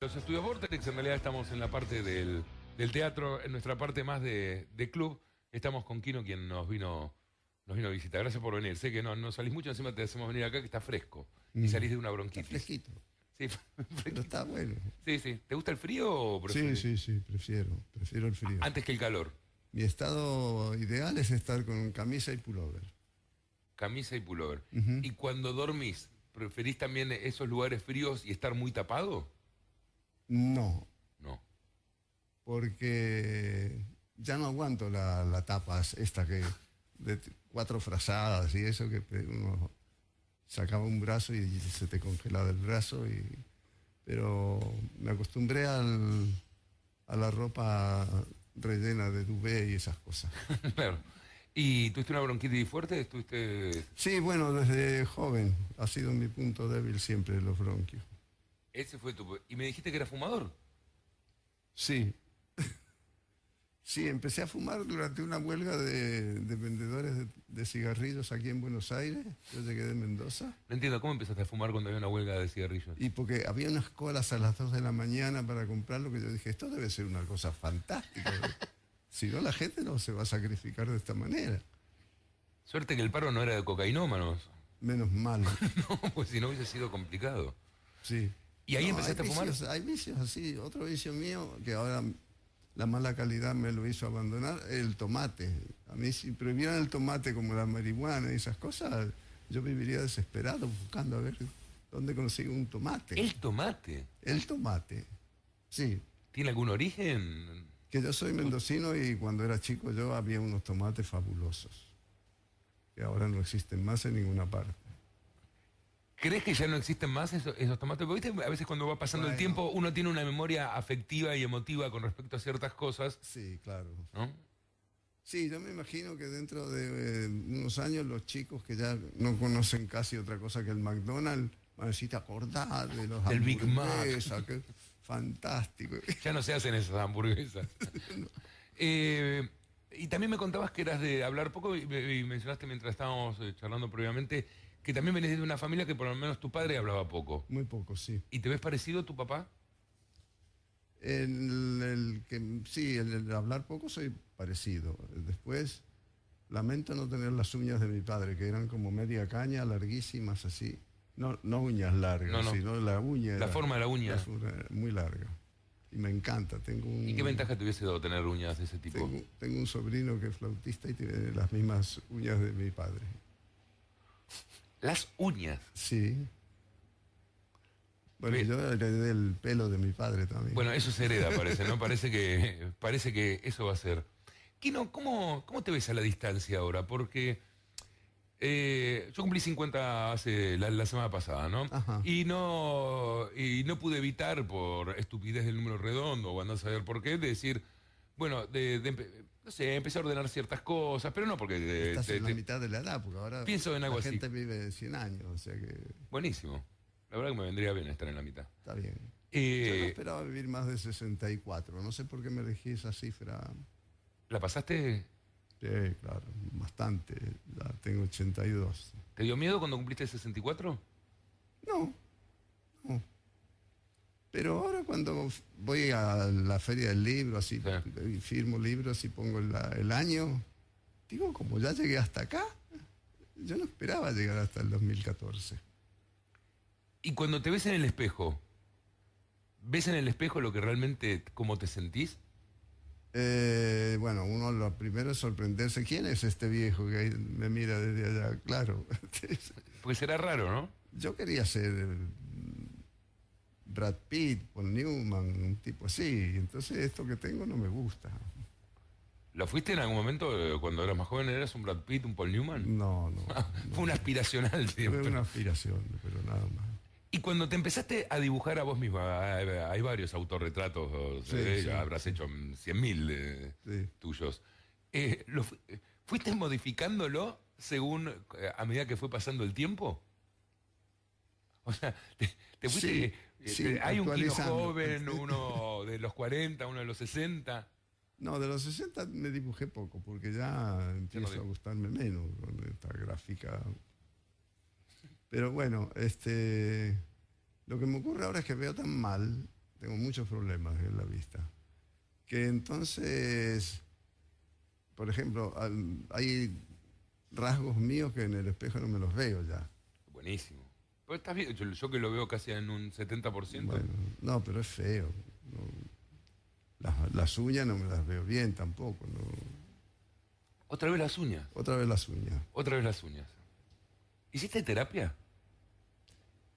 Los estudios Vortex, en realidad estamos en la parte del, del teatro, en nuestra parte más de, de club. Estamos con Kino, quien nos vino, nos vino a visitar. Gracias por venir. Sé que no, no salís mucho, encima te hacemos venir acá, que está fresco. Y Mm. salís de una Está bronquitis. fresquito, Sí, pero está bueno. sí, sí. ¿Te gusta el frío o Sí, prefieres- sí, sí, prefiero, prefiero el frío. Antes que el calor. Mi estado ideal es estar con camisa y pullover. Camisa y pullover. Y cuando dormís, ¿preferís también esos lugares fríos y estar muy tapado? No, No. porque ya no aguanto la, la tapa esta que de cuatro frazadas y eso que uno sacaba un brazo y se te congelaba el brazo y pero me acostumbré al, a la ropa rellena de duvet y esas cosas. claro. ¿Y tuviste una bronquitis fuerte? ¿Estuviste... Sí, bueno, desde joven ha sido mi punto débil siempre los bronquios. Ese fue tu... ¿Y me dijiste que era fumador? Sí. Sí, empecé a fumar durante una huelga de, de vendedores de, de cigarrillos aquí en Buenos Aires. Yo llegué de Mendoza. No entiendo, ¿cómo empezaste a fumar cuando había una huelga de cigarrillos? Y porque había unas colas a las 2 de la mañana para comprarlo, que yo dije, esto debe ser una cosa fantástica. si no, la gente no se va a sacrificar de esta manera. Suerte que el paro no era de cocainómanos. Menos mal. No, pues si no hubiese sido complicado. Sí. ¿Y ahí No, empezaste a fumar? vicios- hay vicios así. Otro vicio mío, que ahora la mala calidad me lo hizo abandonar, el tomate. A mí si prohibieran el tomate como la marihuana y esas cosas, yo viviría desesperado buscando a ver dónde consigo un tomate. El tomate. El tomate. Sí. ¿Tiene algún origen? Que yo soy mendocino y cuando era chico yo había unos tomates fabulosos. Que ahora no existen más en ninguna parte. ¿Crees que ya no existen más esos, esos tomates? Porque viste, a veces cuando va pasando el tiempo uno tiene una memoria afectiva y emotiva con respecto a ciertas cosas, Sí, claro. ¿no? Sí, yo me imagino que dentro de eh, unos años los chicos que ya no conocen casi otra cosa que el McDonald's van a decir, "¿Te acordás de los Del Big Mac". Qué fantástico. Ya no se hacen esas hamburguesas. Eh, y también me contabas que eras de hablar poco y, y mencionaste mientras estábamos eh, charlando previamente que también venís de una familia que por lo menos tu padre hablaba poco. Muy poco, sí. ¿Y te ves parecido a tu papá? El, el que, sí, el, el hablar poco soy parecido. Después, lamento no tener las uñas de mi padre, que eran como media caña, larguísimas así. No, no uñas largas, No, no. sino la uña. La era- forma de la uña. era muy larga. Y me encanta. Tengo un, ¿Y qué ventaja te hubiese dado tener uñas de ese tipo? Tengo, tengo un sobrino que es flautista y tiene las mismas uñas de mi padre. Las uñas. Sí. Bueno, Bien. yo heredé el pelo de mi padre también. Bueno, eso se hereda, parece, ¿no? Parece que, parece que eso va a ser. Kino, ¿cómo, ¿cómo te ves a la distancia ahora? Porque eh, yo cumplí 50 hace la, la semana pasada, ¿no? Ajá. Y no y no pude evitar, por estupidez del número redondo, o andar a saber por qué, de decir, bueno, de, de no sé, empecé a ordenar ciertas cosas, pero no porque... eh, Estás te- en la mitad de la edad, porque ahora Pienso en algo la así. gente vive 100 años, o sea que Buenísimo. La verdad que me vendría bien estar en la mitad. está bien. Yo no Eh, esperaba vivir más de 64, no sé por qué me elegí esa cifra. ¿La pasaste? Sí, claro, bastante. Ya tengo 82. ¿Te dio miedo cuando cumpliste 64? No, no. Pero ahora cuando voy a la feria del libro, así, Sí. firmo libros y pongo la- el año, digo, como ya llegué hasta acá, yo no esperaba llegar hasta el 2014. Y cuando te ves en el espejo, ¿ves en el espejo lo que realmente, cómo te sentís? Eh, bueno, uno lo primero es sorprenderse, ¿quién es este viejo que me mira desde allá? Claro, Porque será raro, ¿no? yo quería ser Brad Pitt, Paul Newman, un tipo así, entonces esto que tengo no me gusta. ¿Lo fuiste en algún momento eh, cuando eras más joven? ¿Eras un Brad Pitt, un Paul Newman? No, no. Fue una aspiracional Fue siempre. una aspiración, pero nada más. Y cuando te empezaste a dibujar a vos misma, hay, varios autorretratos, Sí, sí. habrás hecho 100.000 eh, Sí. tuyos. Eh, ¿lo fu- eh, ¿Fuiste modificándolo según, eh, a medida que fue pasando el tiempo? O sea, te, te fuiste... Sí, eh, sí, te- hay un kino joven, uno de los 40, uno de los 60. No, de los 60 me dibujé poco, porque ya empiezo a gustarme menos con esta gráfica. Pero bueno, este, lo que me ocurre ahora es que veo tan mal tengo muchos problemas en la vista. Que entonces, por ejemplo, hay rasgos míos que en el espejo no me los veo ya. Buenísimo. Pues estás bien, yo, que lo veo casi en un 70%. Bueno, no, pero es feo. Las, uñas no me las veo bien tampoco. ¿Otra vez las uñas? Otra vez las uñas. Otra vez las uñas. ¿Hiciste terapia?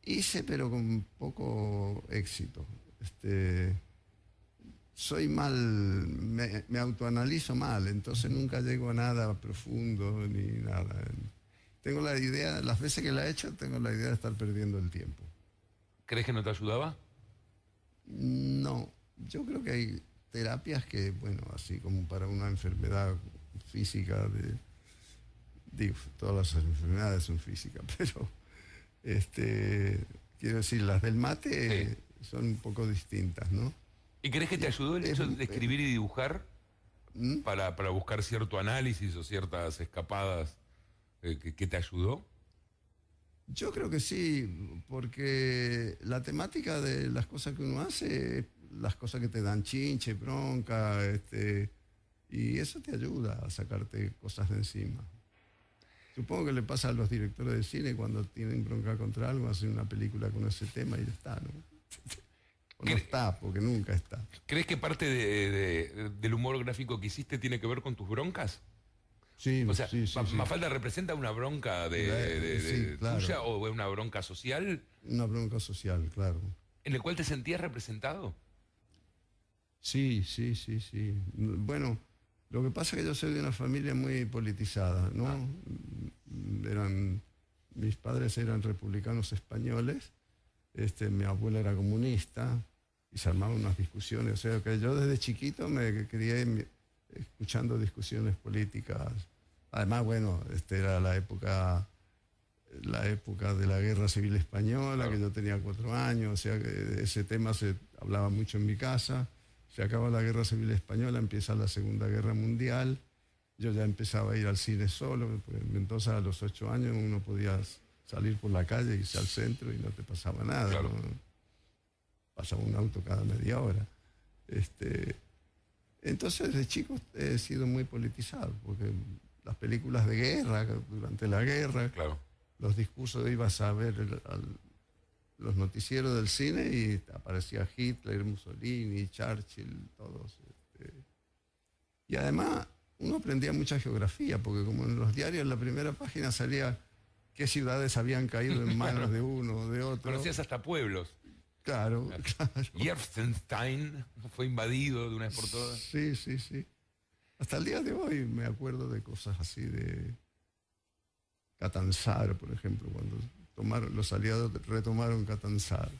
Hice, pero con poco éxito. Este, soy mal, me, autoanalizo mal, entonces nunca llego a nada profundo ni nada. Tengo la idea, las veces que la he hecho, tengo la idea de estar perdiendo el tiempo. ¿Crees que no te ayudaba? No, yo creo que hay terapias que, bueno, así como para una enfermedad física, de, digo, todas las enfermedades son físicas, pero este, quiero decir, las del mate son un poco distintas, ¿no? ¿Y crees que te ayudó el hecho de escribir y dibujar ¿Mm? para, buscar cierto análisis o ciertas escapadas eh, que, te ayudó? Yo creo que sí, porque la temática de las cosas que uno hace, las cosas que te dan chinche, bronca, este, y eso te ayuda a sacarte cosas de encima. Supongo que le pasa a los directores de cine cuando tienen bronca contra algo, hacen una película con ese tema y ya está, ¿no? O no está, porque nunca está. ¿Crees que parte del humor gráfico que hiciste tiene que ver con tus broncas? Sí, o sea, sí, sí, ¿Mafalda representa una bronca de, tuya o una bronca social? Una bronca social, claro. ¿En el cual te sentías representado? Sí, sí, sí, sí. Bueno, lo que pasa es que yo soy de una familia muy politizada, ¿no? Ah. Eran, mis padres eran republicanos españoles, este, mi abuela era comunista y se armaban unas discusiones. O sea que yo desde chiquito me crié escuchando discusiones políticas. Además, bueno, este era la época la época de la guerra civil española, que yo tenía cuatro años, o sea que ese tema se hablaba mucho en mi casa se acaba la guerra civil española, empieza la Segunda Guerra Mundial, yo ya empezaba a ir al cine solo, pues, entonces a los ocho años uno podía salir por la calle, irse al centro y no te pasaba nada. Pasaba un auto cada media hora. Este, entonces de chico he sido muy politizado, porque las películas de guerra, durante la guerra, los discursos ibas a ver al, los noticieros del cine y aparecía Hitler, Mussolini, Churchill, todos. Este. Y además uno aprendía mucha geografía, porque como en los diarios en la primera página salía qué ciudades habían caído en manos de uno o de otro. Conocías hasta pueblos. Claro, claro. fue invadido de una vez por todas. Sí, sí, sí. Hasta el día de hoy me acuerdo de cosas así de Catanzaro, por ejemplo, cuando los aliados retomaron Catanzaro.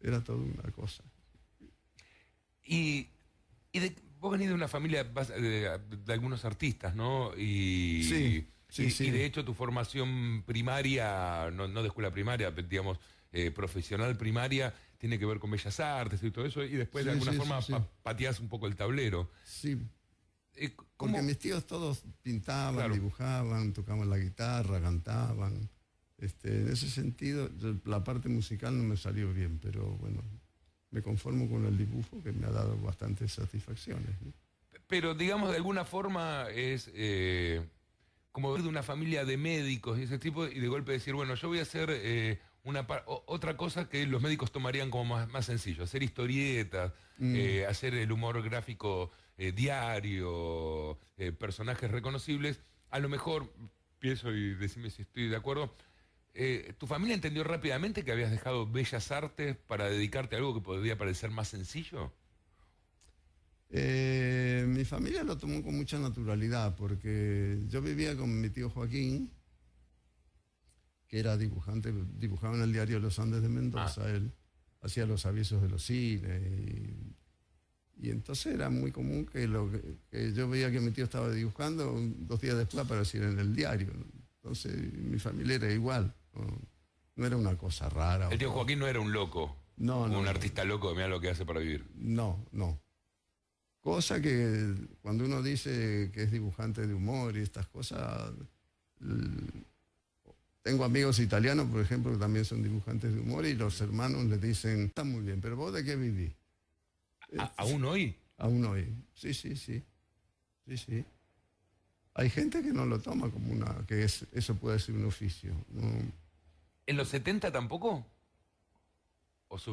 Era toda una cosa. Y, de, vos venís de una familia de, algunos artistas, ¿no? Y, sí, sí, sí. y de hecho tu formación primaria, no, de escuela primaria, digamos, eh, profesional primaria, tiene que ver con bellas artes y todo eso, y después de alguna forma pateás un poco el tablero. Sí. Eh, Porque mis tíos todos pintaban, dibujaban, tocaban la guitarra, cantaban. Este, en ese sentido, la parte musical no me salió bien, pero bueno, me conformo con el dibujo que me ha dado bastantes satisfacciones. Pero digamos, de alguna forma es eh, como ver de una familia de médicos y ese tipo, y de golpe decir, bueno, yo voy a hacer eh, una otra cosa que los médicos tomarían como más, sencillo, hacer historietas, mm. eh, hacer el humor gráfico diario, personajes reconocibles. A lo mejor, pienso y decime si estoy de acuerdo, eh, ¿Tu familia entendió rápidamente que habías dejado bellas artes para dedicarte a algo que podría parecer más sencillo? Eh, mi familia lo tomó con mucha naturalidad porque yo vivía con mi tío Joaquín, que era dibujante, dibujaba en el diario Los Andes de Mendoza, ah. él hacía los avisos de los cines y, entonces era muy común que, lo que, yo veía que mi tío estaba dibujando, dos días después aparecía en el diario. Entonces mi familia era igual. No, era una cosa rara. El tío Joaquín no era un loco. No, no. Un artista loco mira lo que hace para vivir. No, no. Cosa que cuando uno dice que es dibujante de humor y estas cosas, tengo amigos italianos, por ejemplo, que también son dibujantes de humor y los hermanos les dicen, está muy bien, pero vos de qué vivís? ¿Aún hoy? Aún hoy, sí, sí, sí. Sí, sí. Hay gente que no lo toma como una, que es, eso puede ser un oficio. ¿En los 70 tampoco?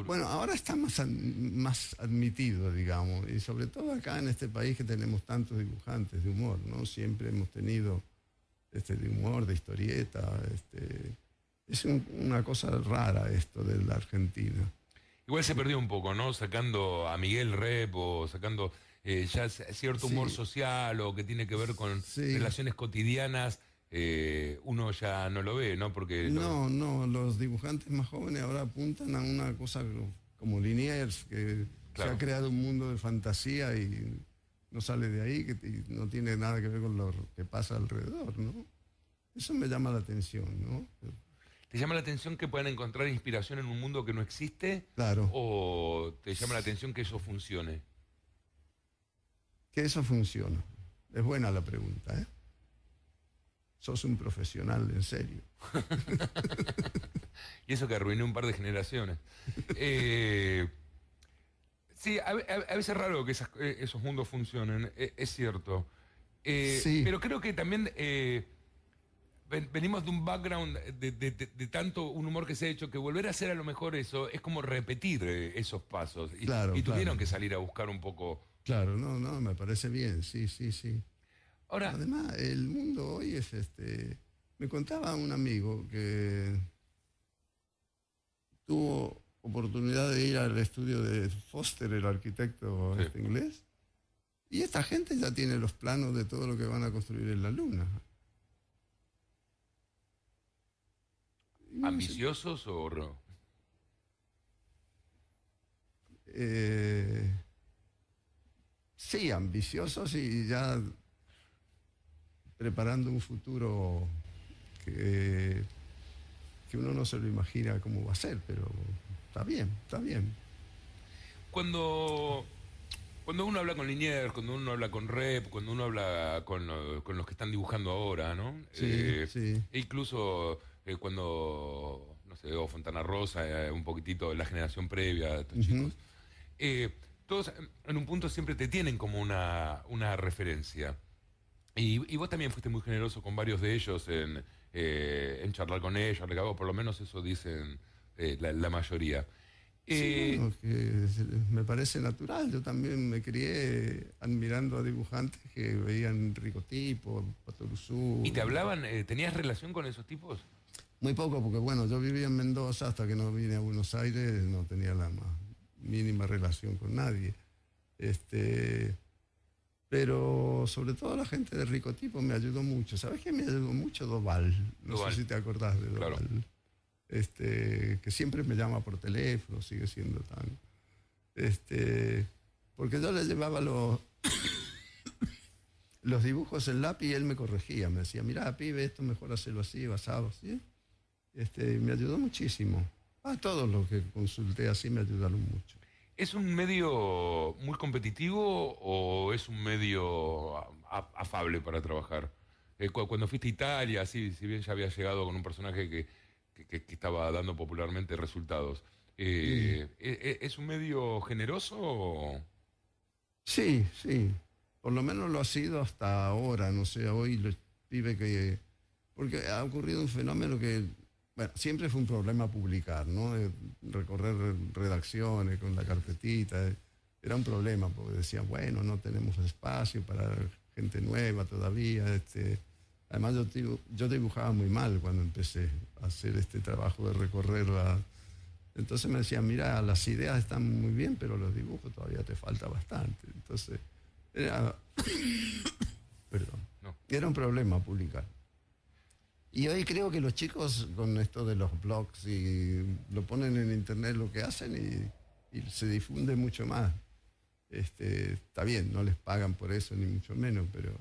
Bueno, ahora está más, más admitido, digamos, y sobre todo acá en este país que tenemos tantos dibujantes de humor, ¿no? Siempre hemos tenido este, de humor, de historieta, este, es una cosa rara esto de la Argentina. Igual se perdió un poco, ¿no? Sacando a Miguel Rep o sacando eh, ya cierto humor social o que tiene que ver con relaciones cotidianas, eh, uno ya no lo ve, ¿no? Porque no, no, los dibujantes más jóvenes ahora apuntan a una cosa como Liniers, que se ha creado un mundo de fantasía y no sale de ahí, que no tiene nada que ver con lo que pasa alrededor, ¿no? Eso me llama la atención, ¿no? ¿Te llama la atención que puedan encontrar inspiración en un mundo que no existe? Claro. ¿O te llama la atención que eso funcione? que eso funciona? Es buena la pregunta, ¿eh? Sos un profesional, en serio. y eso que arruiné un par de generaciones. Eh, sí, a, veces es raro que eh, esos mundos funcionen, e, es cierto. Eh, pero creo que también venimos de un background de, tanto un humor que se ha hecho que volver a hacer a lo mejor eso es como repetir esos pasos. Y, y tuvieron que salir a buscar un poco Claro, no, no, me parece bien, sí, sí, sí. Ahora, Además, el mundo hoy es este. Me contaba un amigo que tuvo oportunidad de ir al estudio de Foster, el arquitecto este inglés, y esta gente ya tiene los planos de todo lo que van a construir en la Luna. ¿Ambiciosos o no? Eh, sí, ambiciosos y ya preparando un futuro que, que uno no se lo imagina cómo va a ser, pero está bien, está bien. Cuando, cuando uno habla con Liniers, cuando uno habla con Rep, cuando uno habla con, los que están dibujando ahora, ¿no? Sí, eh, sí. E incluso eh, cuando, no sé, o Fontana Rosa, eh, un poquitito la generación previa de estos chicos todos en un punto siempre te tienen como una, una referencia. Y, vos también fuiste muy generoso con varios de ellos en, eh, en charlar con ellos, por lo menos eso dicen eh, la, mayoría. Sí, eh, me parece natural. Yo también me crié admirando a dibujantes que veían Ricotipo, Patoruzú. ¿Y te hablaban, tenías relación con esos tipos? Muy poco, porque bueno, yo vivía en Mendoza hasta que no vine a Buenos Aires, no tenía la más mínima relación con nadie. Este, pero sobre todo la gente de rico tipo me ayudó mucho. ¿Sabes qué me ayudó mucho? Doval. No sé si te acordás de Doval. Este, que siempre me llama por teléfono, sigue siendo tan. Este, porque yo le llevaba los, los dibujos en lápiz y él me corregía. Me decía, mira, pibe, esto mejor hacerlo así, basado así. Este, me ayudó muchísimo. A todos los que consulté así me ayudaron mucho. ¿Es un medio muy competitivo o es un medio afable para trabajar? Eh, cuando fuiste a Italia, si bien ya había llegado con un personaje que, estaba dando popularmente resultados, eh, ¿e, e, ¿es un medio generoso? Sí, sí. Por lo menos lo ha sido hasta ahora. No sé, hoy los pibes que... Porque ha ocurrido un fenómeno que bueno, siempre fue un problema publicar, ¿no? recorrer redacciones con la carpetita. Era un problema porque decían, bueno, no tenemos espacio para gente nueva todavía. Este. Además, yo, yo dibujaba muy mal cuando empecé a hacer este trabajo de recorrer la... Entonces me decían, mira, las ideas están muy bien, pero los dibujos todavía te falta bastante. Entonces, era... Perdón. Era un problema publicar. Y hoy creo que los chicos con esto de los blogs y lo ponen en internet lo que hacen y, se difunde mucho más. Este, está bien, no les pagan por eso ni mucho menos, pero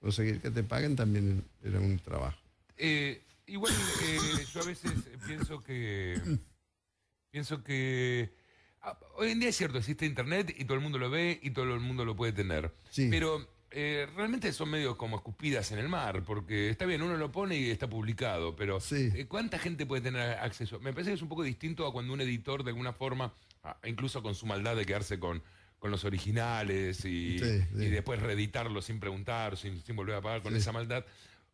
conseguir que te paguen también era un trabajo. Eh, igual eh, yo a veces pienso que pienso que ah, hoy en día es cierto, existe internet y todo el mundo lo ve y todo el mundo lo puede tener. Pero eh, realmente son medios como escupidas en el mar, porque está bien, uno lo pone y está publicado, pero Sí. eh, ¿cuánta gente puede tener acceso? Me parece que es un poco distinto a cuando un editor de alguna forma, incluso con su maldad de quedarse con, con los originales y, Sí, sí. y después reeditarlos sin preguntar, sin, sin volver a pagar con esa maldad,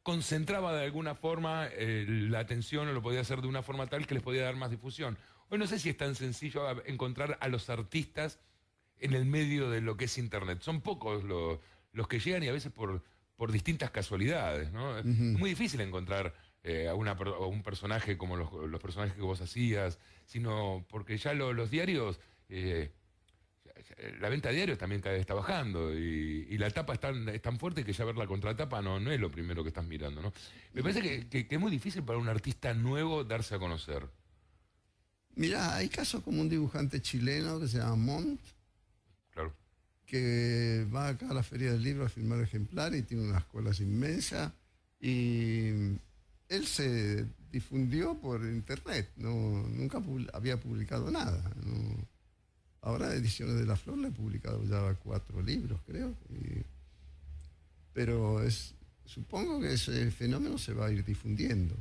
concentraba de alguna forma eh, la atención o lo podía hacer de una forma tal que les podía dar más difusión. Hoy no sé si es tan sencillo encontrar a los artistas en el medio de lo que es Internet. Son pocos lo- los que llegan y a veces por, por distintas casualidades. ¿no? Es muy difícil encontrar eh, a, una a un personaje como los, los personajes que vos hacías, sino porque ya lo- los diarios... eh, la venta de diarios también cada vez está bajando y, y la tapa es tan, es tan fuerte que ya ver la contratapa no, no es lo primero que estás mirando. ¿no? Me parece que, que- que es muy difícil para un artista nuevo darse a conocer. Mira, hay casos como un dibujante chileno que se llama Mont, Claro. Que va acá a la Feria del Libro a filmar ejemplares y tiene unas colas inmensas. Y él se difundió por internet, no, nunca había publicado nada. no. Ahora Ediciones de la Flor le he publicado ya cuatro libros, creo. pero es, supongo que ese fenómeno se va a ir difundiendo.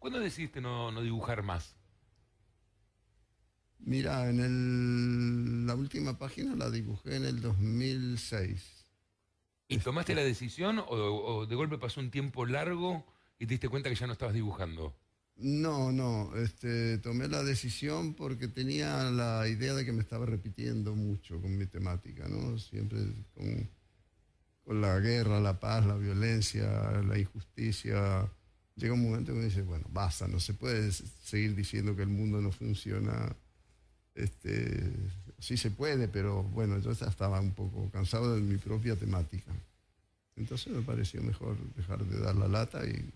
¿Cuándo decidiste no, no dibujar más? Mira, en el- la última página la dibujé en el 2006. ¿Y tomaste la decisión o, o de golpe pasó un tiempo largo y te diste cuenta que ya no estabas dibujando? No, no, este, tomé la decisión porque tenía la idea de que me estaba repitiendo mucho con mi temática, ¿no? Siempre con, con la guerra, la paz, la violencia, la injusticia. Llega un momento que me dice, bueno, basta, no se puede seguir diciendo que el mundo no funciona. Este, sí se puede, pero bueno, yo ya estaba un poco cansado de mi propia temática. Entonces me pareció mejor dejar de dar la lata y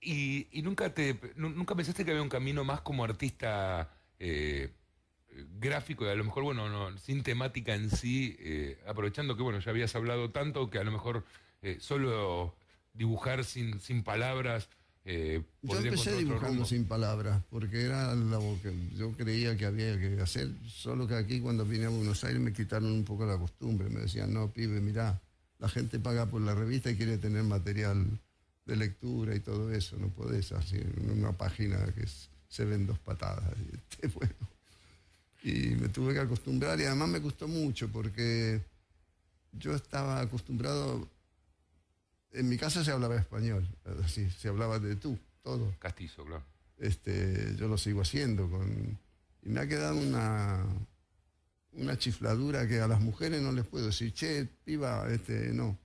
¿Y, y nunca, te, nu- nunca pensaste que había un camino más como artista eh, gráfico y a lo mejor, bueno, no, sin temática en sí, eh, aprovechando que, bueno, ya habías hablado tanto que a lo mejor eh, solo dibujar sin, sin palabras eh, Yo empecé dibujando sin palabras, porque era lo que yo creía que había que hacer, solo que aquí cuando vine a Buenos Aires me quitaron un poco la costumbre, me decían, no, pibe, mirá, la gente paga por la revista y quiere tener material de lectura y todo eso, no podés hacer una página que es- se ven dos patadas. Y, este, bueno, y me tuve que acostumbrar y además me gustó mucho porque yo estaba acostumbrado, en mi casa se hablaba español, así, se hablaba de tú, todo. Castizo, claro. Este, yo lo sigo haciendo con, y me ha quedado una, una chifladura que a las mujeres no les puedo decir, che, piba, este, no,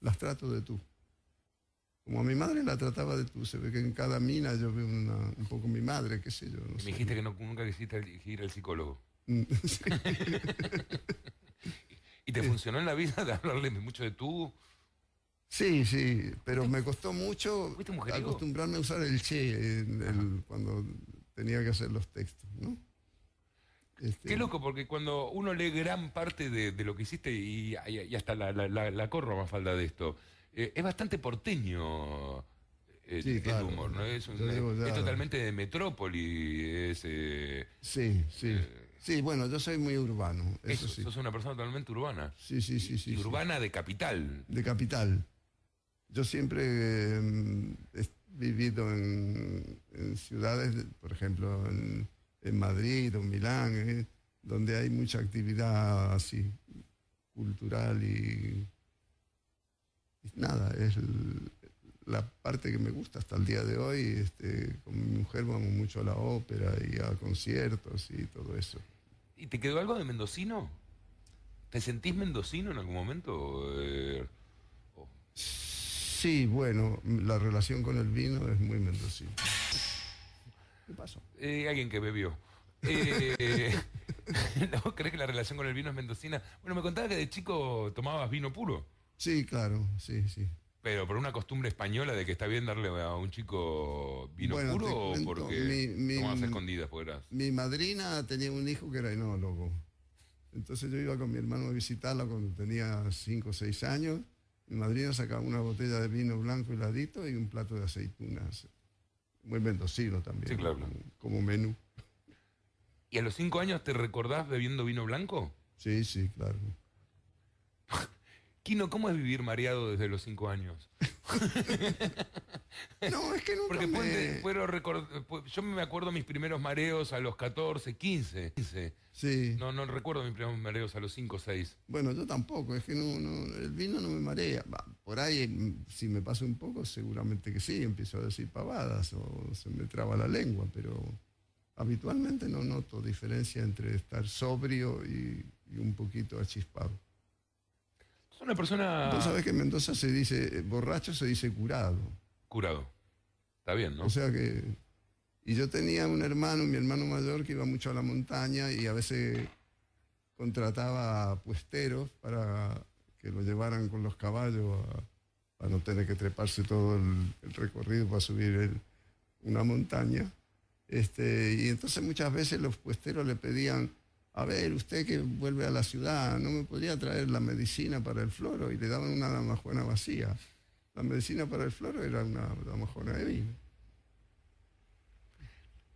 las trato de tú. Como a mi madre la trataba de tú, se ve que en cada mina yo veo una- un poco mi madre, qué sé yo. No Me sé. dijiste que no- nunca quisiste ir al psicólogo. Sí. ¿Y te funcionó en la vida de hablarle mucho de tú? Sí, sí, pero me costó mucho acostumbrarme a usar el che el- cuando tenía que hacer los textos, ¿no? Este, Qué loco, porque cuando uno lee gran parte de, de lo que hiciste, y, y- y hasta la, la, la- la corro más falta de esto, eh, es bastante porteño el, Sí, el claro. humor, ¿no? Es, un- Yo digo ya- es totalmente de metrópoli, es, eh, Sí, sí. Sí, bueno, yo soy muy urbano, eso, eso, sí. sos una persona totalmente urbana. Sí, sí, sí, sí. y sí. urbana de capital. De capital. Yo siempre eh, he vivido en, ciudades, de- por ejemplo, en, Madrid o Milán, eh, donde hay mucha actividad así, cultural y, y nada, es la parte que me gusta hasta el día de hoy. Este, con mi mujer vamos mucho a la ópera y a conciertos y todo eso. ¿Y te quedó algo de mendocino? ¿Te sentís mendocino en algún momento? Eh, Sí, bueno, la relación con el vino es muy mendocina. ¿Qué pasó? Eh, alguien que bebió. Eh, ¿no crees que la relación con el vino es mendocina? Bueno, me contaba que de chico tomabas vino puro, Sí, claro, sí, sí. pero por una costumbre española de que está bien darle a un chico vino Bueno, puro o cuento, porque mi- mi- tomabas a escondidas, pues eras. Mi madrina tenía un hijo que era enólogo. Entonces yo iba con mi hermano a visitarla cuando tenía 5 o 6 años. Mi madrina sacaba una botella de vino blanco heladito y un plato de aceitunas. Muy mendocino también. Sí, claro. Como, como menú. ¿Y a los cinco años te recordás bebiendo vino blanco? Sí, sí, claro. Kino, ¿cómo es vivir mareado desde los cinco años? no, es que nunca Porque me... puedo recordar, yo me acuerdo mis primeros mareos a los 14, 15. 15. Sí. No, no recuerdo mis primeros mareos a los 5, 6. Bueno, yo tampoco, es que no, no, el vino no me marea. Por ahí, mm, si me pasa un poco, seguramente que sí, empiezo a decir pavadas o se me traba la lengua, pero habitualmente no noto diferencia entre estar sobrio y, y un poquito achispado. Es una persona Vos sabés que en Mendoza se dice, eh, borracho se dice curado. curado. Está bien, ¿no? O sea que... Y yo tenía un hermano, mi hermano mayor, que iba mucho a la montaña y a veces contrataba puesteros para que lo llevaran con los caballos a, para no tener que treparse todo el, el recorrido para subir el- una montaña. Este, y entonces muchas veces los puesteros le pedían, a ver, usted que vuelve a la ciudad, ¿no me podría traer la medicina para el floro? Y le daban una damajuana vacía. La medicina para el floro era una damajuana de vino.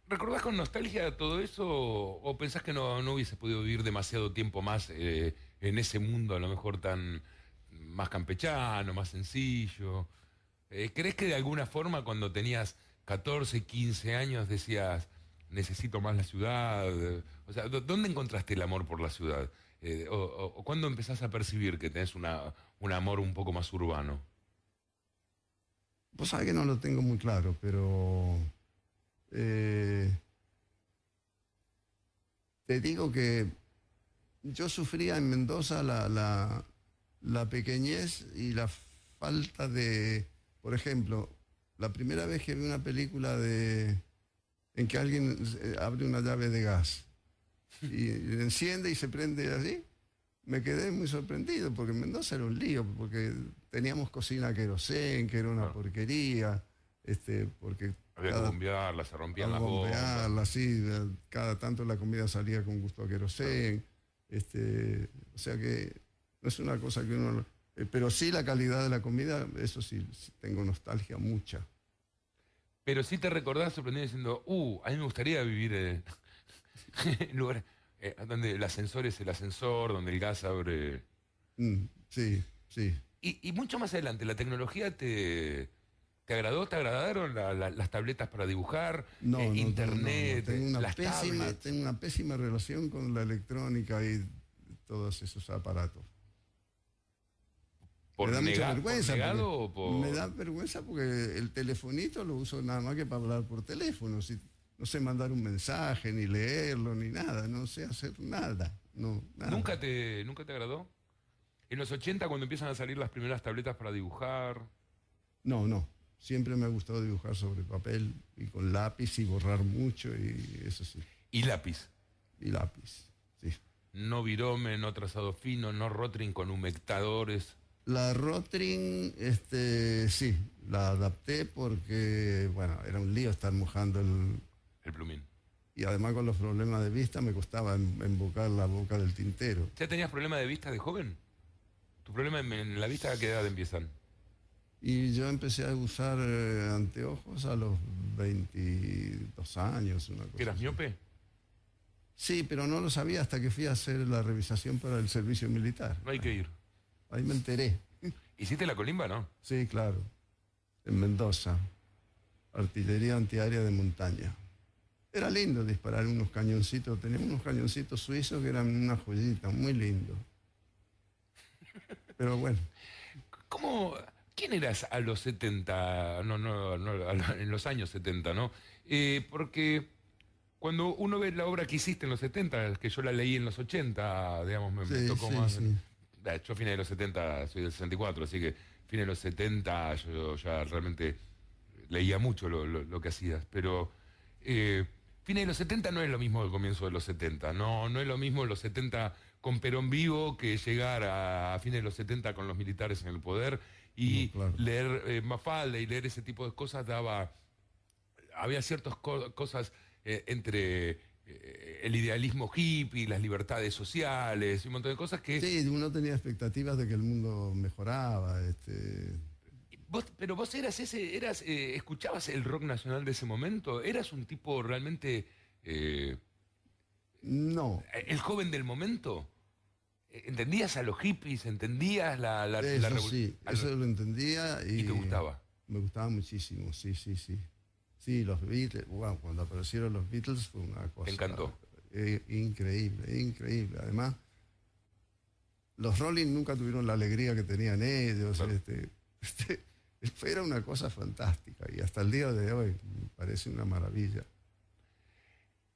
¿Recordás con nostalgia todo eso o pensás que no, no hubiese podido vivir demasiado tiempo más eh, en ese mundo a lo mejor tan más campechano, más sencillo? Eh, ¿Crees que de alguna forma cuando tenías 14, 15 años decías, necesito más la ciudad? O sea, ¿dó- ¿dónde encontraste el amor por la ciudad? Eh, o, cuándo empezás a percibir que tenés una, un amor un poco más urbano? Vos sabés que no lo tengo muy claro, pero eh, te digo que yo sufría en Mendoza la- la pequeñez y la falta de, por ejemplo, la primera vez que vi una película de en que alguien eh, abre una llave de gas y enciende y se prende así, me quedé muy sorprendido porque en Mendoza era un lío, porque teníamos cocina querosén, que era una Claro. porquería, este, porque Había que bombearla, se rompían las bombas. bombearla, sí, cada tanto la comida salía con gusto a querosén, este, o sea que no es una cosa que uno... eh, Pero sí la calidad de la comida, eso sí tengo nostalgia mucha. Pero sí te recordás sorprendido diciendo, uh, a mí me gustaría vivir eh, en lugares eh, donde el ascensor es el ascensor, donde el gas abre. Mm, sí, sí. Y, y mucho más adelante, ¿la tecnología te, te agradó? ¿Te agradaron la- la- las tabletas para dibujar? No, eh, no, internet, no, no. Tengo, una las pésima, tengo una pésima relación con la electrónica y todos esos aparatos. ¿Por, me da mucha por vergüenza. porque- por...? Me da vergüenza porque el telefonito lo uso nada más que para hablar por teléfono. Si, no sé mandar un mensaje, ni leerlo, ni nada. No sé hacer nada. No, nada. ¿Nunca te, ¿Nunca te agradó? En los 80, cuando empiezan a salir las primeras tabletas para dibujar, No, no. Siempre me ha gustado dibujar sobre papel y con lápiz y borrar mucho y eso sí. y lápiz. Y lápiz. Sí. No virome, no trazado fino, no rotring con humectadores. La Rotring, este, sí, la adapté porque, bueno, era un lío estar mojando el... El plumín. Y además con los problemas de vista me costaba em- embocar la boca del tintero. ¿Ya tenías problema de vista de joven? ¿Tu problema en, la vista a qué edad empiezan? Y yo empecé a usar eh, anteojos a los 22 años, una cosa ¿Que eras así. miope? Sí, pero no lo sabía hasta que fui a hacer la revisación para el servicio militar. No hay que ir. Ahí me enteré. ¿Hiciste la colimba, no? Sí, claro. En Mendoza. Artillería antiaérea de montaña. Era lindo disparar unos cañoncitos. Teníamos unos cañoncitos suizos que eran una joyita, muy lindo. Pero bueno, ¿Cómo, ¿Quién eras a los 70? No, no, no, en los años 70, ¿no? Eh, porque cuando uno ve la obra que hiciste en los 70, que yo la leí en los 80, digamos, me, me sí, tocó sí, más. sí. Yo fines de los 70 soy del 64, así que fines de los 70 yo ya realmente leía mucho lo, lo- lo que hacías. Pero eh, fines de los 70 no es lo mismo que el comienzo de los 70. No, no es lo mismo los 70 con Perón vivo que llegar a, a fines de los 70 con los militares en el poder. Y No, claro. leer eh, Mafalda y leer ese tipo de cosas daba había ciertas co- cosas eh, entre eh, el idealismo hippie, las libertades sociales, y un montón de cosas que... Sí, uno tenía expectativas de que el mundo mejoraba. Este, Vos- pero vos eras ese, eras, eh, escuchabas el rock nacional de ese momento, eras un tipo realmente eh, no, el joven del momento. ¿Entendías a los hippies? ¿Entendías la, la, Eso revolución? sí, eso lo entendía y... ¿Y te gustaba? Me gustaba muchísimo, sí, sí, sí. Sí, los Beatles, wow, cuando aparecieron los Beatles fue una cosa... Encantó. eh, increíble, increíble. Además, los Rolling nunca tuvieron la alegría que tenían ellos. Claro. Este, este, era una cosa fantástica y hasta el día de hoy me parece una maravilla.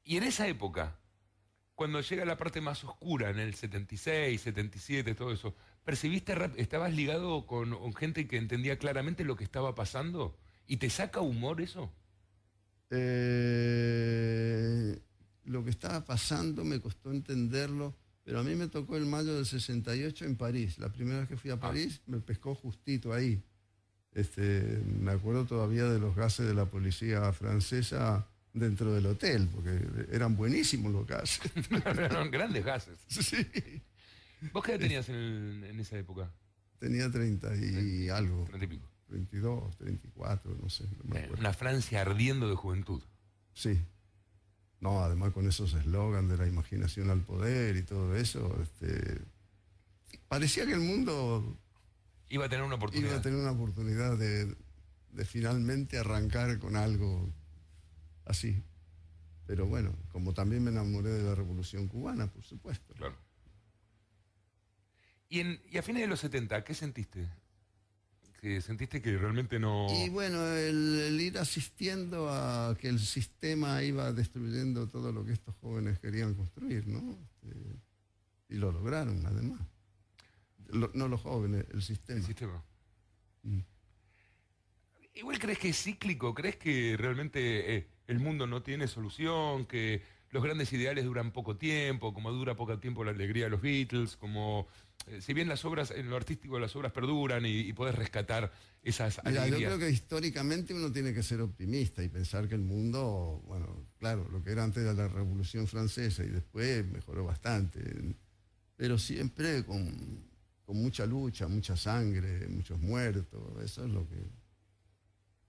Y en esa época, cuando llega la parte más oscura, en el 76, 77, todo eso, ¿percibiste, rap- estabas ligado con, con gente que entendía claramente lo que estaba pasando? ¿Y te saca humor eso? Eh, lo que estaba pasando me costó entenderlo, pero a mí me tocó el mayo del 68 en París. La primera vez que fui a París me pescó justito ahí. Este, me acuerdo todavía de los gases de la policía francesa dentro del hotel, porque eran buenísimos los gases. Eran grandes gases. Sí. ¿Vos qué edad tenías en, en esa época? Tenía 30 y algo, Treinta y pico. 32, 34, no sé, no me acuerdo. Una Francia ardiendo de juventud. Sí. No, además con esos eslogans de la imaginación al poder y todo eso, este, parecía que el mundo Iba a tener una iba oportunidad. a tener una oportunidad de, de finalmente arrancar con algo así. Pero bueno, como también me enamoré de la revolución cubana, por supuesto. Claro. Y, en, y a fines de los 70, ¿qué sentiste? ¿Que ¿Sentiste que realmente no...? Y bueno, el, el ir asistiendo a que el sistema iba destruyendo todo lo que estos jóvenes querían construir, ¿no? Este, y lo lograron, además. Lo- no los jóvenes, el sistema. el sistema. Mm. Igual crees que es cíclico, crees que realmente eh, el mundo no tiene solución, que los grandes ideales duran poco tiempo, como dura poco tiempo la alegría de los Beatles, como eh, si bien las obras, en lo artístico las obras perduran y, y podés rescatar esas Mira, yo alegrías. creo que históricamente uno tiene que ser optimista y pensar que el mundo, bueno, claro, lo que era antes de la Revolución Francesa y después mejoró bastante, pero siempre con, con mucha lucha, mucha sangre, muchos muertos, eso es lo que...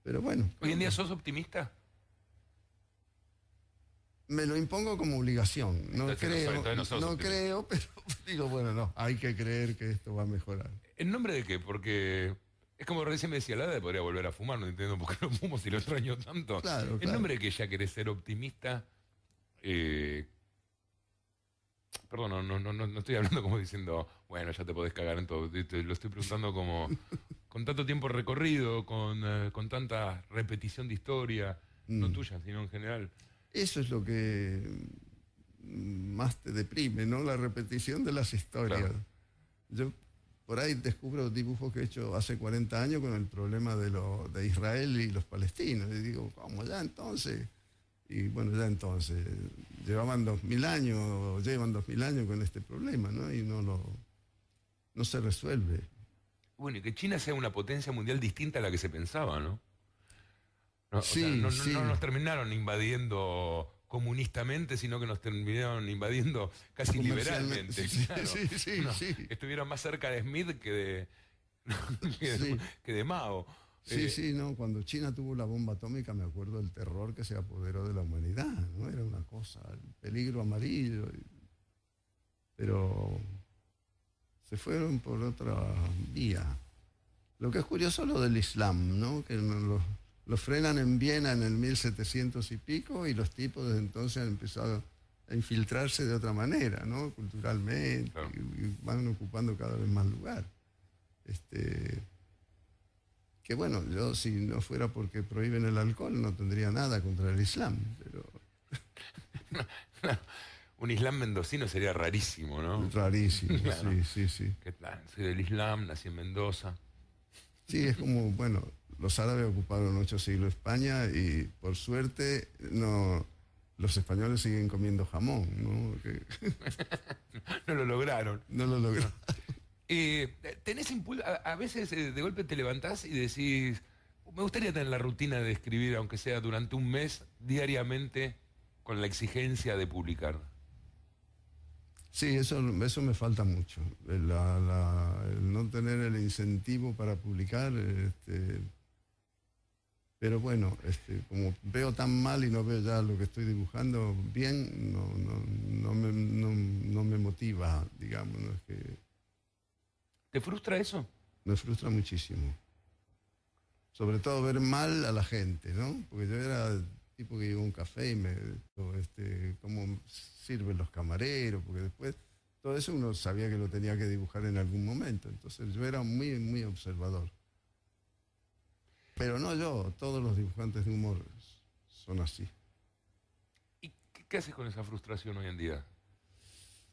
Pero bueno, Hoy en día sos optimista. Me lo impongo como obligación, no Entonces creo, no optimista. creo, pero digo, bueno, no, hay que creer que esto va a mejorar. ¿En nombre de qué? Porque es como recién me decía la de podría volver a fumar, no entiendo por qué no fumo si lo extraño tanto. Claro, ¿En claro. nombre de que ya querés ser optimista? eh, perdón, no, no, no, no estoy hablando como diciendo, bueno, ya te podés cagar en todo. Te- lo estoy preguntando como con tanto tiempo recorrido, con, eh, con tanta repetición de historia, no Mm. tuya, sino en general. Eso es lo que mm, más te deprime, ¿no? La repetición de las historias. Claro. Yo por ahí descubro dibujos que he hecho hace 40 años con el problema de, lo, de Israel y los palestinos. Y digo, ¿cómo ya entonces? Y bueno, ya entonces, llevaban 2000 años, o llevan 2000 años con este problema, ¿no? Y no, lo, no se resuelve. Bueno, y que China sea una potencia mundial distinta a la que se pensaba, ¿no? No, o Sí, sea, no, no- sí. no nos terminaron invadiendo comunistamente, sino que nos terminaron invadiendo casi liberalmente. sí, claro. sí, sí, No. Estuvieron más cerca de Smith que de, que de, Sí. que de Mao. Sí, Eh, sí, no, cuando China tuvo la bomba atómica me acuerdo del terror que se apoderó de la humanidad, ¿no? Era una cosa, el peligro amarillo. Pero se fueron por otra vía. Lo que es curioso es lo del Islam, ¿no? Que no- lo, frenan en Viena en el 1700 y pico y los tipos desde entonces han empezado a infiltrarse de otra manera, ¿no? Culturalmente, Claro. y, van ocupando cada vez más lugar. Este, que bueno, yo si no fuera porque prohíben el alcohol no tendría nada contra el Islam, pero un Islam mendocino sería rarísimo, ¿no? rarísimo, Claro. sí, sí, sí. Que, ah, soy del Islam, nací en Mendoza. Sí, es como, bueno, los árabes ocuparon ocho siglos España y por suerte no, los españoles siguen comiendo jamón, ¿no? Que No lo lograron. no lo lograron. Eh, tenés impulso, a, a veces eh, de golpe te levantás y decís, me gustaría tener la rutina de escribir, aunque sea durante un mes, diariamente, con la exigencia de publicar. Sí, eso, eso me falta mucho. La- la- el no tener el incentivo para publicar, este, Pero bueno, este, como veo tan mal y no veo ya lo que estoy dibujando bien, no, no, no, me, no, me motiva, digamos. que... ¿Te frustra eso? Me frustra muchísimo. Sobre todo ver mal a la gente, ¿no? Porque yo era el tipo que iba a un café y me... Este, cómo sirven los camareros, porque después todo eso uno sabía que lo tenía que dibujar en algún momento. Entonces yo era muy, muy observador. Pero no yo, todos los dibujantes de humor son así. ¿Y qué, haces con esa frustración hoy en día?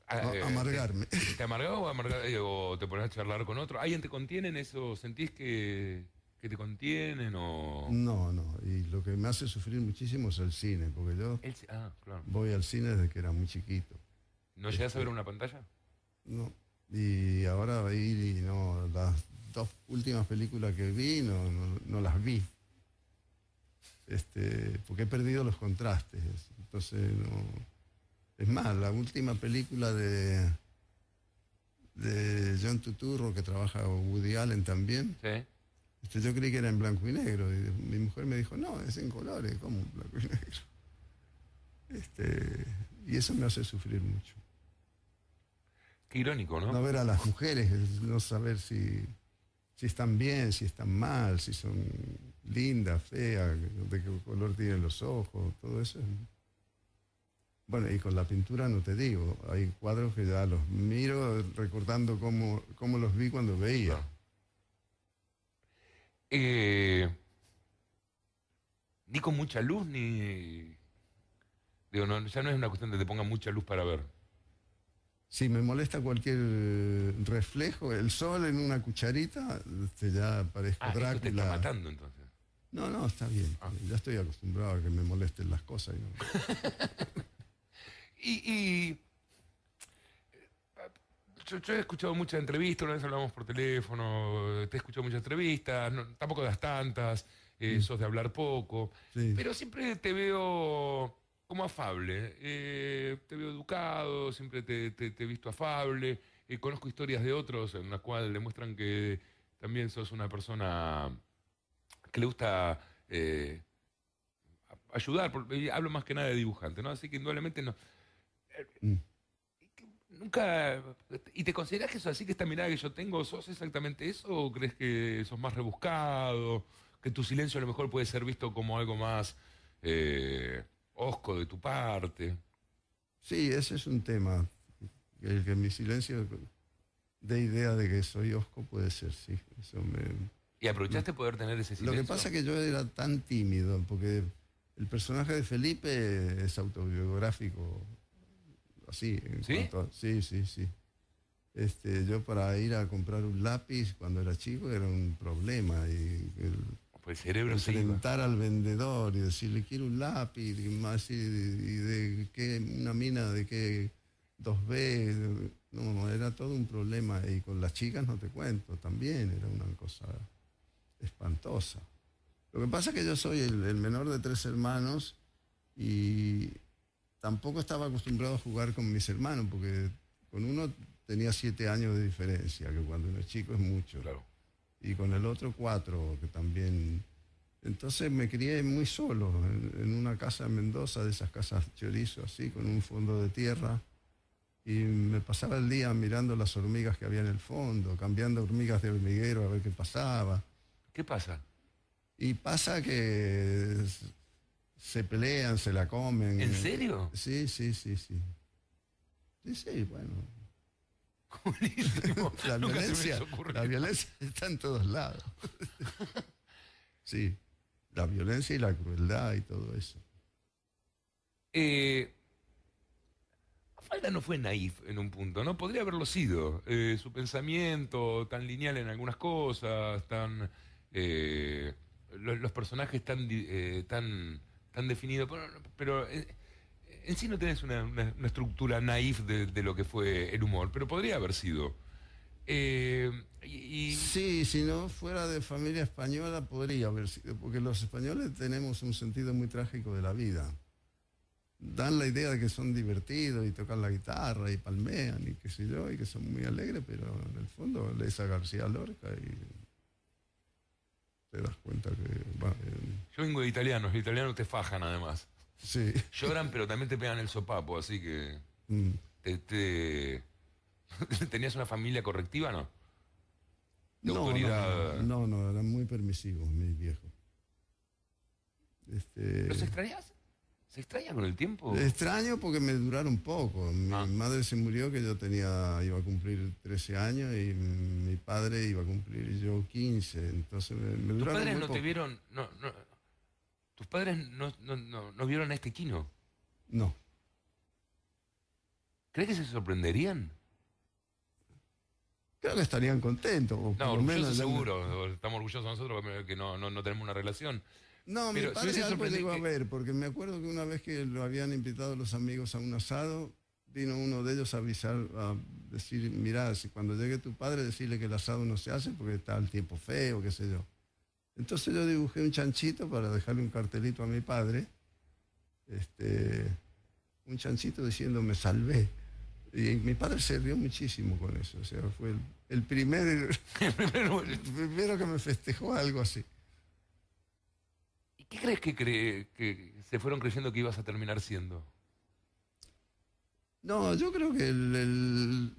Ah, eh, amargarme. ¿Te, amargó o, o te pones a charlar con otro? ¿Alguien te contiene en eso? ¿Sentís que, te contienen o...? No, no. Y lo que me hace sufrir muchísimo es el cine, porque yo ah, voy al cine desde que era muy chiquito. ¿No llegas a ver este, una pantalla? No. Y ahora ir y no, las dos últimas películas que vi no, no, las vi. Este, porque he perdido los contrastes. Entonces, no. Es más, la última película de, de John Tuturro, que trabaja Woody Allen también, este, yo creí que era en blanco y negro. Y mi mujer me dijo, no, es en colores, ¿cómo en blanco y negro? Este, y eso me hace sufrir mucho. Qué irónico, ¿no? No ver a las mujeres, no saber si si están bien, si están mal, si son lindas, feas, de qué color tienen los ojos, todo eso. Bueno, y con la pintura no te digo, hay cuadros que ya los miro recordando cómo, cómo los vi cuando veía. Eh, ni con mucha luz, ni... Digo, no, ya no es una cuestión de que te pongan mucha luz para ver. Si me molesta cualquier reflejo, el sol en una cucharita, este, ya parezco ah, Drácula. te está matando entonces. No, no, está bien. Ah. Ya estoy acostumbrado a que me molesten las cosas. y, yo, he escuchado muchas entrevistas, una vez hablamos por teléfono, te he escuchado muchas entrevistas, tampoco das tantas, eh, mm. sos de hablar poco, pero siempre te veo como afable. Eh, te veo educado, siempre te, he visto afable. Eh, conozco historias de otros en las cuales demuestran que también sos una persona que le gusta eh, ayudar. hablo más que nada de dibujante, ¿no? Así que indudablemente no. Mm. Nunca. ¿Y te consideras que eso así, que esta mirada que yo tengo, sos exactamente eso? ¿O crees que sos más rebuscado? ¿Que tu silencio a lo mejor puede ser visto como algo más osco de tu parte. Sí, ese es un tema. El que mi silencio de idea de que soy osco puede ser, sí. Eso me, ¿Y aprovechaste poder tener ese silencio? Lo que pasa es que yo era tan tímido, porque el personaje de Felipe es autobiográfico, así. ¿Sí? sí, sí, sí. Este, yo para ir a comprar un lápiz cuando era chico era un problema y pues el cerebro se al vendedor y decirle quiero un lápiz y más y, de, qué una mina de qué 2B no era todo un problema. Y con las chicas no te cuento también era una cosa espantosa. Lo que pasa es que yo soy el, menor de tres hermanos y tampoco estaba acostumbrado a jugar con mis hermanos porque con uno tenía siete años de diferencia que cuando uno es chico es mucho. Claro y con el otro cuatro, que también... Entonces me crié muy solo, en, una casa en Mendoza, de esas casas chorizo, así, con un fondo de tierra. Y me pasaba el día mirando las hormigas que había en el fondo, cambiando hormigas de hormiguero a ver qué pasaba. ¿Qué pasa? Y pasa que se pelean, se la comen. ¿En serio? Sí, sí, sí, sí. Sí, sí, bueno. la, violencia, la violencia está en todos lados. sí, la violencia y la crueldad y todo eso. Eh, Falda no fue naif en un punto, ¿no? Podría haberlo sido. Eh, su pensamiento tan lineal en algunas cosas, tan. Eh, los, personajes tan, eh, tan, tan definidos. Pero, en sí no tenés una, estructura naif de, lo que fue el humor, pero podría haber sido. Eh, sí, si no fuera de familia española podría haber sido, porque los españoles tenemos un sentido muy trágico de la vida. Dan la idea de que son divertidos y tocan la guitarra y palmean y qué sé yo, y que son muy alegres, pero en el fondo lees a García Lorca y te das cuenta que... eh, Yo vengo de italianos, los italianos te fajan además. Sí. Lloran, pero también te pegan el sopapo, así que. Mm. te- te- ¿Tenías una familia correctiva, no? De No, autoridad. no, no, no, eran muy permisivos mis viejos. Este, ¿Los extrañas? ¿Se extraña con el tiempo? extraño porque me duraron poco. Mi Ah. madre se murió que yo tenía, iba a cumplir 13 años y mi padre iba a cumplir yo 15. Entonces me, me ¿Tus duraron padres muy no poco. te vieron? No, no, ¿Tus padres no, no, no, no vieron a este Quino? No. ¿Crees que se sorprenderían? Creo que estarían contentos. o por No, lo orgullosos seguro. Estamos orgullosos nosotros que no, no, no tenemos una relación. No, Pero mi si padre algo llegó a que- ver, porque me acuerdo que una vez que lo habían invitado los amigos a un asado, vino uno de ellos a avisar, a decir, mira, si cuando llegue tu padre, decirle que el asado no se hace porque está el tiempo feo, qué sé yo. Entonces yo dibujé un chanchito para dejarle un cartelito a mi padre, este, un chanchito diciendo me salvé. Y mi padre se rió muchísimo con eso, o sea, fue el, el primer, el primero que me festejó algo así. ¿Y qué crees que, cre- que se fueron creyendo que ibas a terminar siendo? No, yo creo que el, el-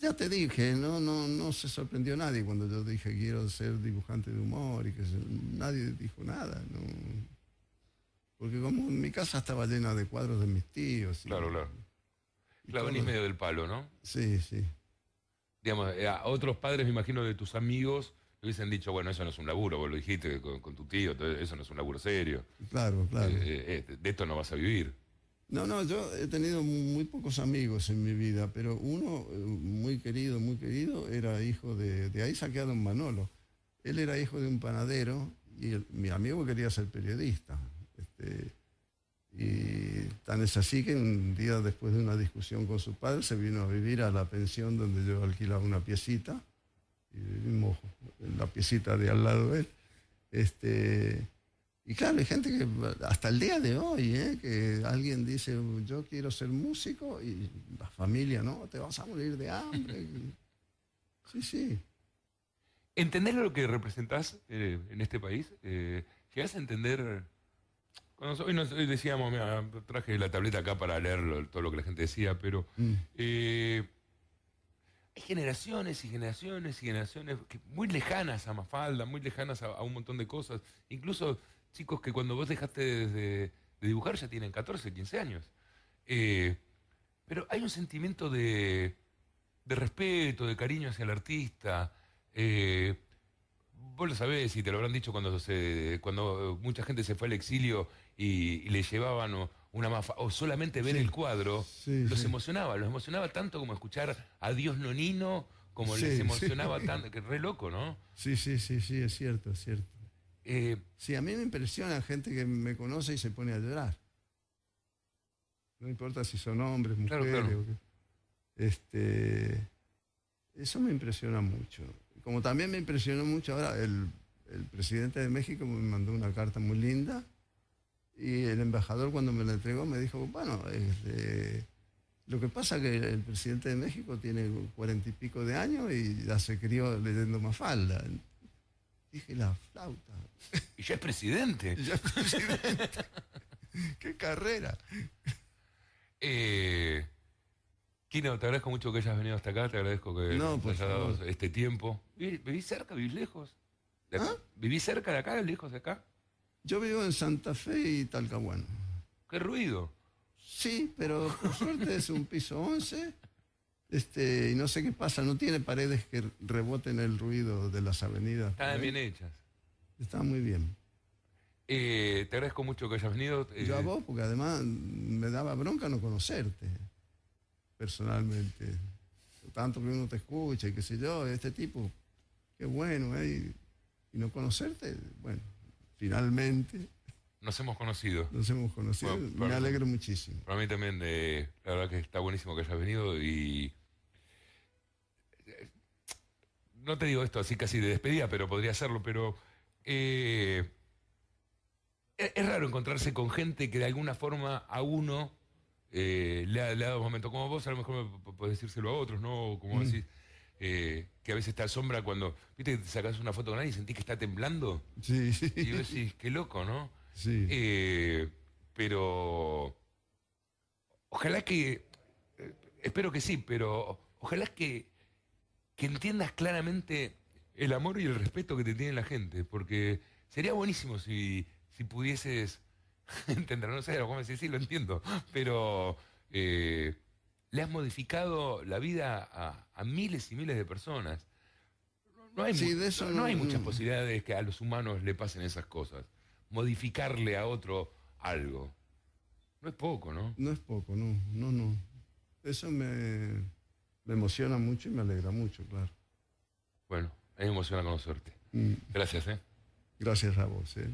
ya te dije, no, no, no se sorprendió nadie cuando yo dije quiero ser dibujante de humor y que se- nadie dijo nada, no. Porque como mi casa estaba llena de cuadros de mis tíos. y- Claro, claro. y Claro, venís medio del palo, ¿no? Sí, sí. Digamos, eh, a otros padres, me imagino, de tus amigos, le hubiesen dicho, bueno, eso no es un laburo, vos lo dijiste con, con tu tío, eso no es un laburo serio. Claro, claro. Eh, eh, de esto no vas a vivir. No, no, yo he tenido muy pocos amigos en mi vida, pero uno eh, muy querido, muy querido, era hijo de, de ahí saqué a don Manolo. Él era hijo de un panadero y mi amigo quería ser periodista. Este, y tan es así que un día después de una discusión con su padre se vino a vivir a la pensión donde yo alquilaba una piecita y vivimos en la piecita de al lado de él. Este, y claro, hay gente que hasta el día de hoy, ¿eh? que alguien dice, yo quiero ser músico, y la familia, no, te vas a morir de hambre. Sí, sí. ¿Entendés lo que representás eh, en este país? Eh, ¿Llegás a entender? Cuando, hoy, nos- hoy decíamos, mira, traje la tableta acá para leer lo- todo lo que la gente decía, pero Mm. eh, hay generaciones y generaciones y generaciones que muy lejanas a Mafalda, muy lejanas a, a un montón de cosas. Incluso chicos que cuando vos dejaste de, de dibujar ya tienen 14, 15 años. Eh, pero hay un sentimiento de, de respeto, de cariño hacia el artista. eh, vos lo sabés y te lo habrán dicho cuando, se, cuando mucha gente se fue al exilio y, y le llevaban o, una mafa, o solamente ver Sí. el cuadro, Sí, los sí. emocionaba, los emocionaba tanto como escuchar a Dios Nonino, como les emocionaba tanto, que re loco, ¿no? Sí, sí, sí, sí, es cierto, es cierto. Eh, Sí, a mí me impresiona gente que me conoce y se pone a llorar. No importa si son hombres, Claro, mujeres. claro. o qué. Este, eso me impresiona mucho. Como también me impresionó mucho ahora, el, el presidente de México me mandó una carta muy linda y el embajador cuando me la entregó me dijo, bueno, este, lo que pasa es que el presidente de México tiene cuarenta y pico de años y ya se crió leyendo Mafalda. Dije, la flauta. y ya es presidente. Ya es presidente. ¡Qué carrera! Eh, Kino, te agradezco mucho que hayas venido hasta acá, te agradezco que No, nos hayas dado este tiempo. ¿Viví- ¿Vivís cerca, vivís lejos? ¿De acá? ¿Ah? ¿Vivís cerca de acá, lejos de acá? Yo vivo en Santa Fe y Talcahuano. ¿Qué ruido? Sí, pero por suerte es un piso 11. Este, y no sé qué pasa, no tiene paredes que reboten el ruido de las avenidas. Están bien hechas. Está muy bien. Eh, te agradezco mucho que hayas venido. eh, Yo a vos, porque además me daba bronca no conocerte personalmente. Tanto que uno te escucha y qué sé yo, este tipo, qué bueno, ¿eh? y, y no conocerte, bueno, finalmente nos hemos conocido. nos hemos conocido. Bueno, me alegro muchísimo. Para mí también, eh, la verdad que está buenísimo que hayas venido y... eh, No te digo esto así casi de despedida, pero podría hacerlo, pero... eh, es, raro encontrarse con gente que de alguna forma a uno eh, le, ha, le ha dado un momento. Como vos a lo mejor podés decírselo a otros, ¿no? Como Mm. decís. eh, que a veces te asombra cuando, viste, que te sacas una foto con alguien y sentís que está temblando. Sí, sí. Y vos decís, qué loco, ¿no? Sí. Eh, pero ojalá que, espero que sí, pero ojalá que, que entiendas claramente el amor y el respeto que te tiene la gente, porque sería buenísimo si, si pudieses entender, no sé, cómo decir, sí, lo entiendo, pero eh, le has modificado la vida a, a miles y miles de personas. No hay, Sí, de eso no- no hay muchas posibilidades que a los humanos le pasen esas cosas. Modificarle a otro algo. No es poco, ¿no? No es poco, no, no, no. Eso me, me emociona mucho y me alegra mucho, claro. Bueno, a mí me emociona conocerte. Mm, Gracias, ¿eh? Gracias a vos. ¿eh?